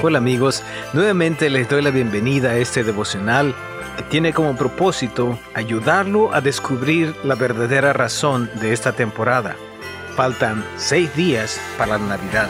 Hola amigos, nuevamente les doy la bienvenida a este devocional que tiene como propósito ayudarlo a descubrir la verdadera razón de esta temporada. Faltan seis días para la Navidad.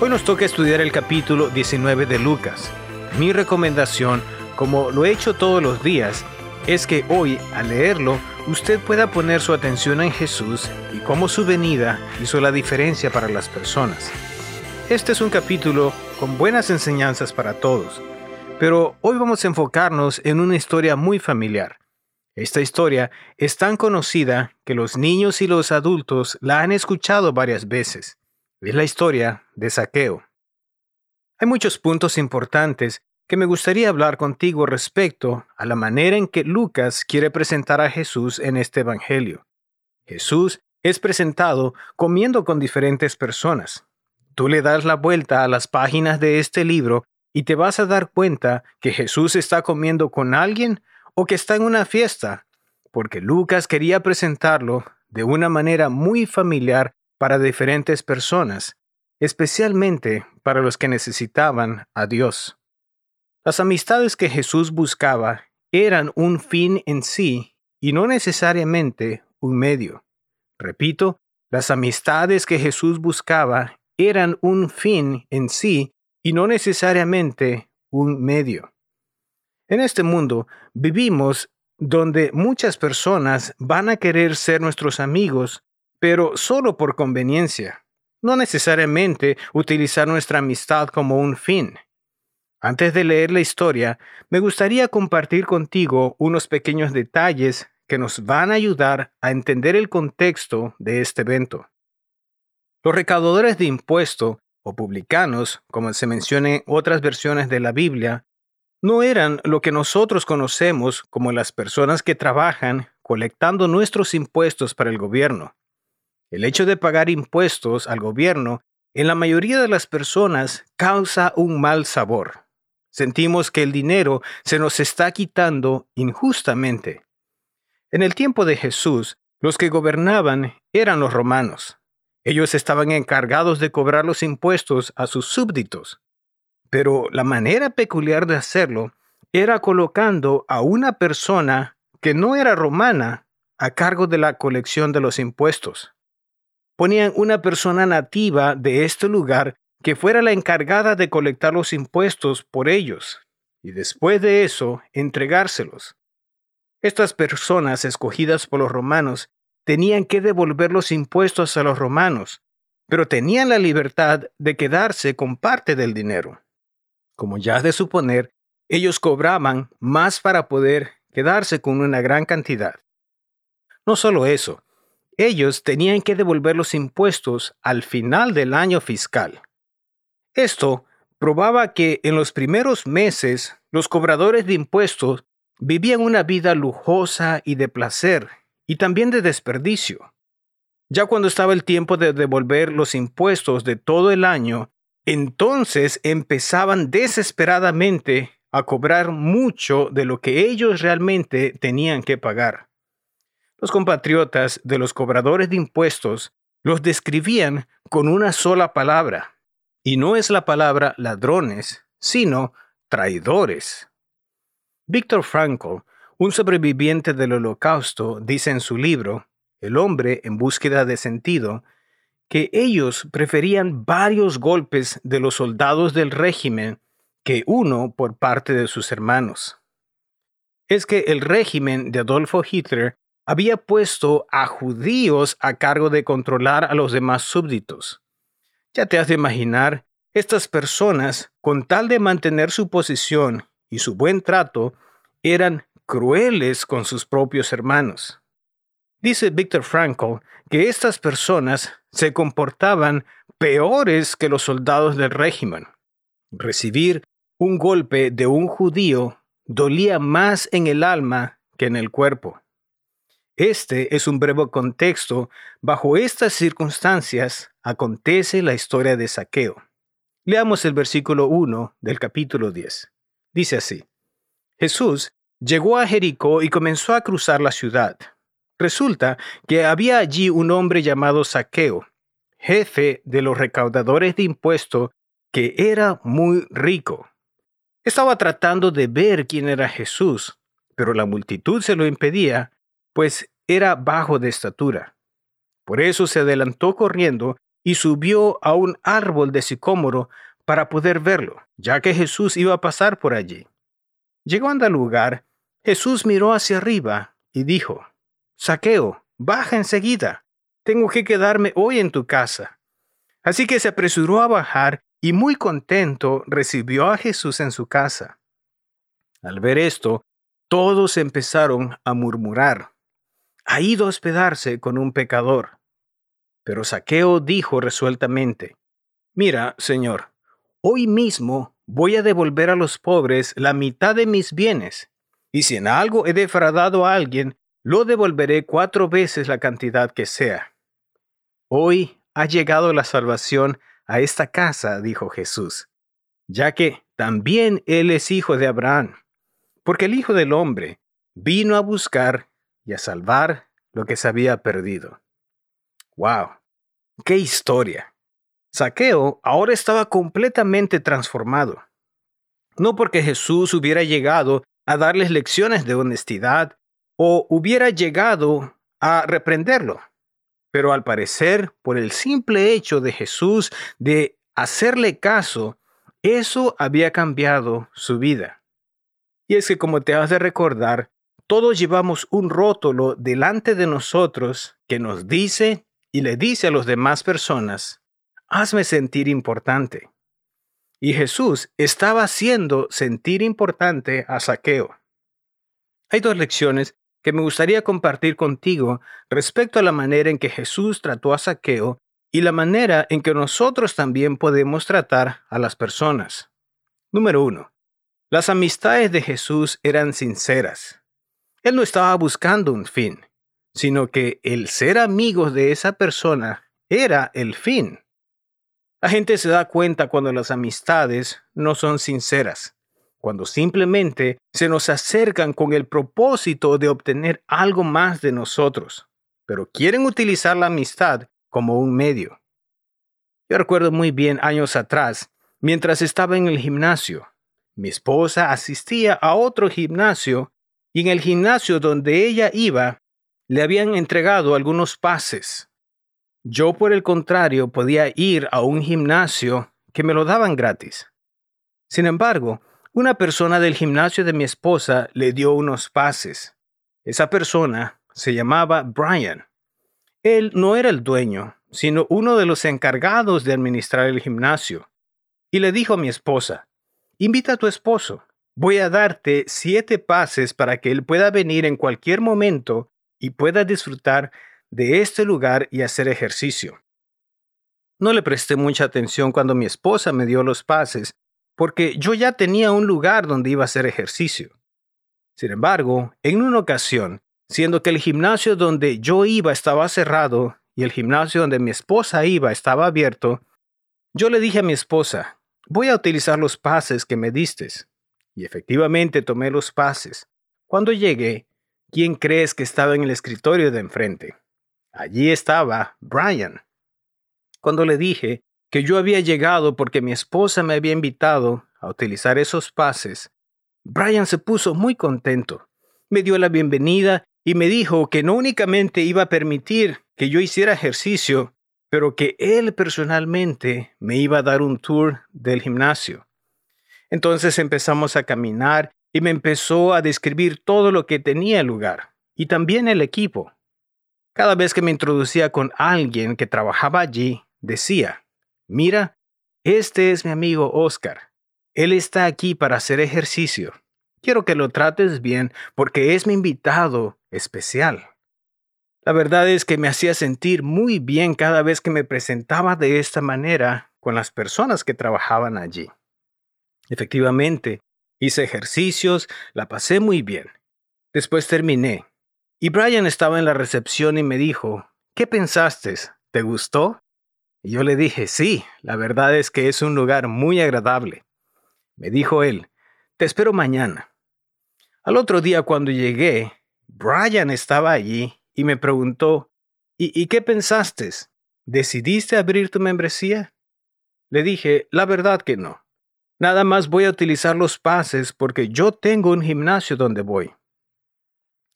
Hoy nos toca estudiar el capítulo 19 de Lucas. Mi recomendación, como lo he hecho todos los días, es que hoy, al leerlo, usted pueda poner su atención en Jesús y cómo su venida hizo la diferencia para las personas. Este es un capítulo con buenas enseñanzas para todos, pero hoy vamos a enfocarnos en una historia muy familiar. Esta historia es tan conocida que los niños y los adultos la han escuchado varias veces. Es la historia de Saqueo. Hay muchos puntos importantes que me gustaría hablar contigo respecto a la manera en que Lucas quiere presentar a Jesús en este Evangelio. Jesús es presentado comiendo con diferentes personas, Tú le das la vuelta a las páginas de este libro y te vas a dar cuenta que Jesús está comiendo con alguien o que está en una fiesta, porque Lucas quería presentarlo de una manera muy familiar para diferentes personas, especialmente para los que necesitaban a Dios. Las amistades que Jesús buscaba eran un fin en sí y no necesariamente un medio. Repito, las amistades que Jesús buscaba eran un fin en sí y no necesariamente un medio. En este mundo vivimos donde muchas personas van a querer ser nuestros amigos, pero solo por conveniencia, no necesariamente utilizar nuestra amistad como un fin. Antes de leer la historia, me gustaría compartir contigo unos pequeños detalles que nos van a ayudar a entender el contexto de este evento. Los recaudadores de impuesto, o publicanos, como se menciona en otras versiones de la Biblia, no eran lo que nosotros conocemos como las personas que trabajan colectando nuestros impuestos para el gobierno. El hecho de pagar impuestos al gobierno en la mayoría de las personas causa un mal sabor. Sentimos que el dinero se nos está quitando injustamente. En el tiempo de Jesús, los que gobernaban eran los romanos. Ellos estaban encargados de cobrar los impuestos a sus súbditos. Pero la manera peculiar de hacerlo era colocando a una persona que no era romana a cargo de la colección de los impuestos. Ponían una persona nativa de este lugar que fuera la encargada de colectar los impuestos por ellos, y después de eso entregárselos. Estas personas escogidas por los romanos tenían que devolver los impuestos a los romanos, pero tenían la libertad de quedarse con parte del dinero. Como ya has de suponer, ellos cobraban más para poder quedarse con una gran cantidad. No solo eso, ellos tenían que devolver los impuestos al final del año fiscal. Esto probaba que en los primeros meses los cobradores de impuestos vivían una vida lujosa y de placer y también de desperdicio. Ya cuando estaba el tiempo de devolver los impuestos de todo el año, entonces empezaban desesperadamente a cobrar mucho de lo que ellos realmente tenían que pagar. Los compatriotas de los cobradores de impuestos los describían con una sola palabra, y no es la palabra ladrones, sino traidores. Víctor Frankl un sobreviviente del holocausto dice en su libro, El hombre en búsqueda de sentido, que ellos preferían varios golpes de los soldados del régimen que uno por parte de sus hermanos. Es que el régimen de Adolfo Hitler había puesto a judíos a cargo de controlar a los demás súbditos. Ya te has de imaginar, estas personas, con tal de mantener su posición y su buen trato, eran crueles con sus propios hermanos. Dice Víctor Frankl que estas personas se comportaban peores que los soldados del régimen. Recibir un golpe de un judío dolía más en el alma que en el cuerpo. Este es un breve contexto. Bajo estas circunstancias acontece la historia de Saqueo. Leamos el versículo 1 del capítulo 10. Dice así, Jesús Llegó a Jericó y comenzó a cruzar la ciudad. Resulta que había allí un hombre llamado Saqueo, jefe de los recaudadores de impuestos, que era muy rico. Estaba tratando de ver quién era Jesús, pero la multitud se lo impedía, pues era bajo de estatura. Por eso se adelantó corriendo y subió a un árbol de sicómoro para poder verlo, ya que Jesús iba a pasar por allí. Llegando al lugar, Jesús miró hacia arriba y dijo, Saqueo, baja enseguida, tengo que quedarme hoy en tu casa. Así que se apresuró a bajar y muy contento recibió a Jesús en su casa. Al ver esto, todos empezaron a murmurar, ha ido a hospedarse con un pecador. Pero Saqueo dijo resueltamente, Mira, Señor, hoy mismo voy a devolver a los pobres la mitad de mis bienes, y si en algo he defraudado a alguien, lo devolveré cuatro veces la cantidad que sea. Hoy ha llegado la salvación a esta casa, dijo Jesús, ya que también él es hijo de Abraham, porque el Hijo del Hombre vino a buscar y a salvar lo que se había perdido. ¡Wow! ¡Qué historia! Saqueo ahora estaba completamente transformado. No porque Jesús hubiera llegado a darles lecciones de honestidad o hubiera llegado a reprenderlo, pero al parecer, por el simple hecho de Jesús de hacerle caso, eso había cambiado su vida. Y es que como te has de recordar, todos llevamos un rótulo delante de nosotros que nos dice y le dice a las demás personas, hazme sentir importante. Y Jesús estaba haciendo sentir importante a Saqueo. Hay dos lecciones que me gustaría compartir contigo respecto a la manera en que Jesús trató a Saqueo y la manera en que nosotros también podemos tratar a las personas. Número uno, las amistades de Jesús eran sinceras. Él no estaba buscando un fin, sino que el ser amigos de esa persona era el fin. La gente se da cuenta cuando las amistades no son sinceras cuando simplemente se nos acercan con el propósito de obtener algo más de nosotros, pero quieren utilizar la amistad como un medio. Yo recuerdo muy bien años atrás, mientras estaba en el gimnasio, mi esposa asistía a otro gimnasio y en el gimnasio donde ella iba le habían entregado algunos pases. Yo, por el contrario, podía ir a un gimnasio que me lo daban gratis. Sin embargo, una persona del gimnasio de mi esposa le dio unos pases. Esa persona se llamaba Brian. Él no era el dueño, sino uno de los encargados de administrar el gimnasio. Y le dijo a mi esposa, invita a tu esposo. Voy a darte siete pases para que él pueda venir en cualquier momento y pueda disfrutar de este lugar y hacer ejercicio. No le presté mucha atención cuando mi esposa me dio los pases porque yo ya tenía un lugar donde iba a hacer ejercicio. Sin embargo, en una ocasión, siendo que el gimnasio donde yo iba estaba cerrado y el gimnasio donde mi esposa iba estaba abierto, yo le dije a mi esposa, voy a utilizar los pases que me diste. Y efectivamente tomé los pases. Cuando llegué, ¿quién crees que estaba en el escritorio de enfrente? Allí estaba Brian. Cuando le dije, que yo había llegado porque mi esposa me había invitado a utilizar esos pases, Brian se puso muy contento. Me dio la bienvenida y me dijo que no únicamente iba a permitir que yo hiciera ejercicio, pero que él personalmente me iba a dar un tour del gimnasio. Entonces empezamos a caminar y me empezó a describir todo lo que tenía el lugar y también el equipo. Cada vez que me introducía con alguien que trabajaba allí, decía, Mira, este es mi amigo Oscar. Él está aquí para hacer ejercicio. Quiero que lo trates bien porque es mi invitado especial. La verdad es que me hacía sentir muy bien cada vez que me presentaba de esta manera con las personas que trabajaban allí. Efectivamente, hice ejercicios, la pasé muy bien. Después terminé. Y Brian estaba en la recepción y me dijo, ¿qué pensaste? ¿Te gustó? Y yo le dije, sí, la verdad es que es un lugar muy agradable. Me dijo él, te espero mañana. Al otro día cuando llegué, Brian estaba allí y me preguntó, ¿y, qué pensaste? ¿Decidiste abrir tu membresía? Le dije, la verdad que no. Nada más voy a utilizar los pases porque yo tengo un gimnasio donde voy.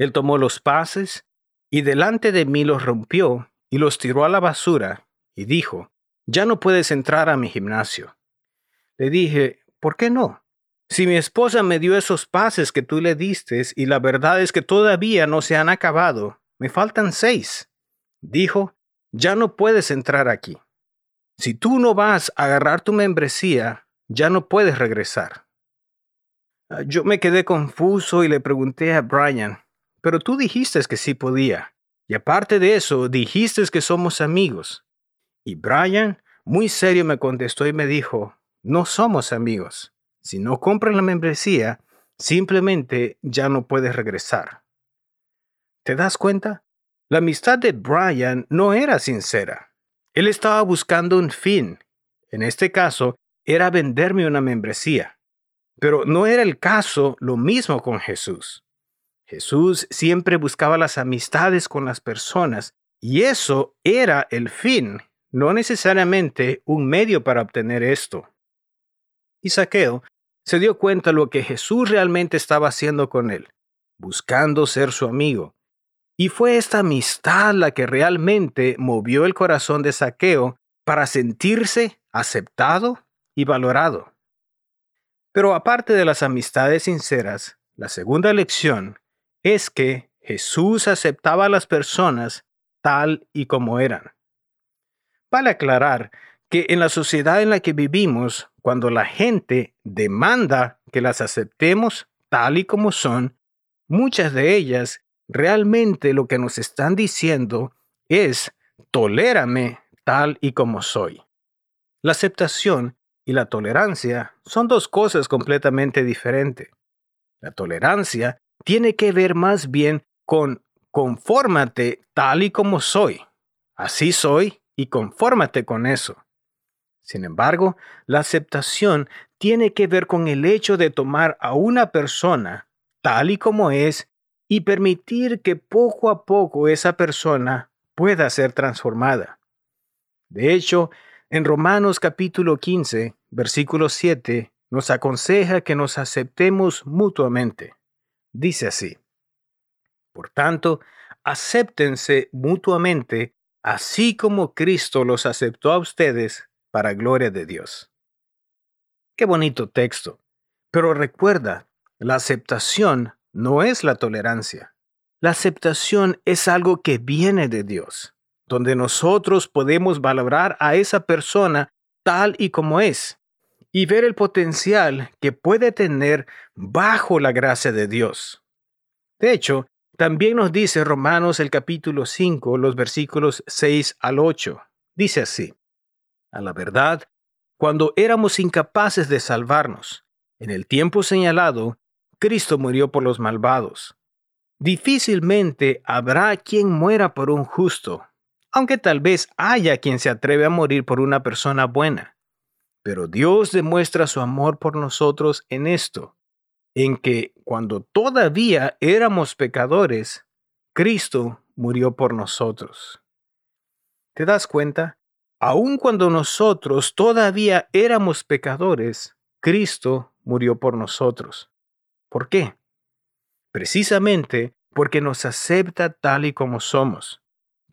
Él tomó los pases y delante de mí los rompió y los tiró a la basura y dijo, ya no puedes entrar a mi gimnasio. Le dije, ¿por qué no? Si mi esposa me dio esos pases que tú le diste y la verdad es que todavía no se han acabado, me faltan seis. Dijo, ya no puedes entrar aquí. Si tú no vas a agarrar tu membresía, ya no puedes regresar. Ah, yo me quedé confuso y le pregunté a Brian, pero tú dijiste que sí podía. Y aparte de eso, dijiste que somos amigos. Y Brian, muy serio, me contestó y me dijo, no somos amigos. Si no compras la membresía, simplemente ya no puedes regresar. ¿Te das cuenta? La amistad de Brian no era sincera. Él estaba buscando un fin. En este caso, era venderme una membresía. Pero no era el caso lo mismo con Jesús. Jesús siempre buscaba las amistades con las personas y eso era el fin, no necesariamente un medio para obtener esto. Y Saqueo se dio cuenta lo que Jesús realmente estaba haciendo con él, buscando ser su amigo. Y fue esta amistad la que realmente movió el corazón de Saqueo para sentirse aceptado y valorado. Pero aparte de las amistades sinceras, la segunda lección es que Jesús aceptaba a las personas tal y como eran. Vale aclarar que en la sociedad en la que vivimos, cuando la gente demanda que las aceptemos tal y como son, muchas de ellas realmente lo que nos están diciendo es tolérame tal y como soy. La aceptación y la tolerancia son dos cosas completamente diferentes. La tolerancia tiene que ver más bien con confórmate tal y como soy. Así soy y confórmate con eso. Sin embargo, la aceptación tiene que ver con el hecho de tomar a una persona tal y como es y permitir que poco a poco esa persona pueda ser transformada. De hecho, en Romanos capítulo 15, versículo 7, nos aconseja que nos aceptemos mutuamente. Dice así, Por tanto, acéptense mutuamente, así como Cristo los aceptó a ustedes para gloria de Dios. Qué bonito texto. Pero recuerda, la aceptación no es la tolerancia. La aceptación es algo que viene de Dios, donde nosotros podemos valorar a esa persona tal y como es y ver el potencial que puede tener bajo la gracia de Dios. De hecho, también nos dice Romanos el capítulo 5, los versículos 6 al 8. Dice así, a la verdad, cuando éramos incapaces de salvarnos, en el tiempo señalado, Cristo murió por los malvados. Difícilmente habrá quien muera por un justo, aunque tal vez haya quien se atreve a morir por una persona buena. Pero Dios demuestra su amor por nosotros en esto, en que cuando todavía éramos pecadores, Cristo murió por nosotros. ¿Te das cuenta? Aun cuando nosotros todavía éramos pecadores, Cristo murió por nosotros. ¿Por qué? Precisamente porque nos acepta tal y como somos.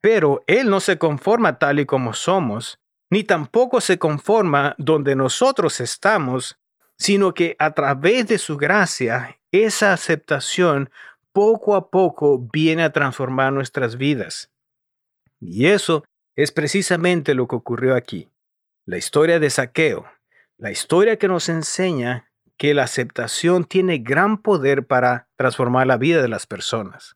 Pero Él no se conforma tal y como somos, ni tampoco se conforma donde nosotros estamos, sino que a través de su gracia, esa aceptación poco a poco viene a transformar nuestras vidas. Y eso es precisamente lo que ocurrió aquí. La historia de saqueo, la historia que nos enseña que la aceptación tiene gran poder para transformar la vida de las personas.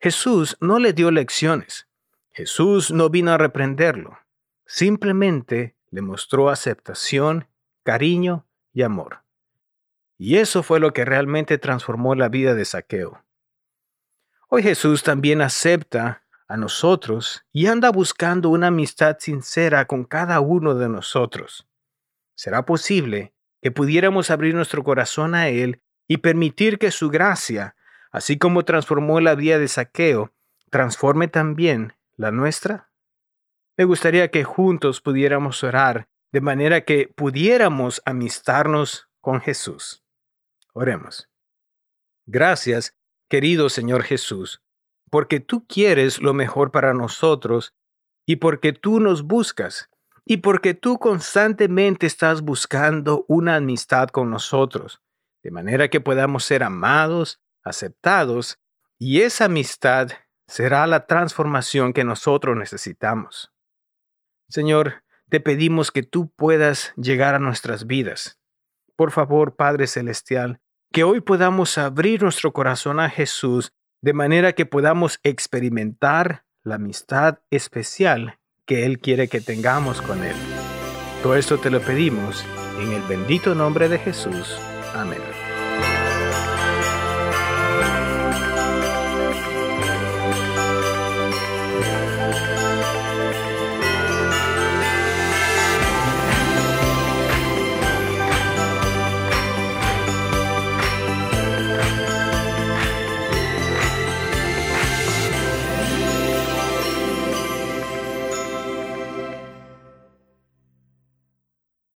Jesús no le dio lecciones. Jesús no vino a reprenderlo. Simplemente le mostró aceptación, cariño y amor. Y eso fue lo que realmente transformó la vida de Saqueo. Hoy Jesús también acepta a nosotros y anda buscando una amistad sincera con cada uno de nosotros. ¿Será posible que pudiéramos abrir nuestro corazón a Él y permitir que su gracia, así como transformó la vida de Saqueo, transforme también la nuestra? Me gustaría que juntos pudiéramos orar de manera que pudiéramos amistarnos con Jesús. Oremos. Gracias, querido Señor Jesús, porque tú quieres lo mejor para nosotros y porque tú nos buscas y porque tú constantemente estás buscando una amistad con nosotros, de manera que podamos ser amados, aceptados, y esa amistad será la transformación que nosotros necesitamos. Señor, te pedimos que tú puedas llegar a nuestras vidas. Por favor, Padre Celestial, que hoy podamos abrir nuestro corazón a Jesús de manera que podamos experimentar la amistad especial que Él quiere que tengamos con Él. Todo esto te lo pedimos en el bendito nombre de Jesús. Amén.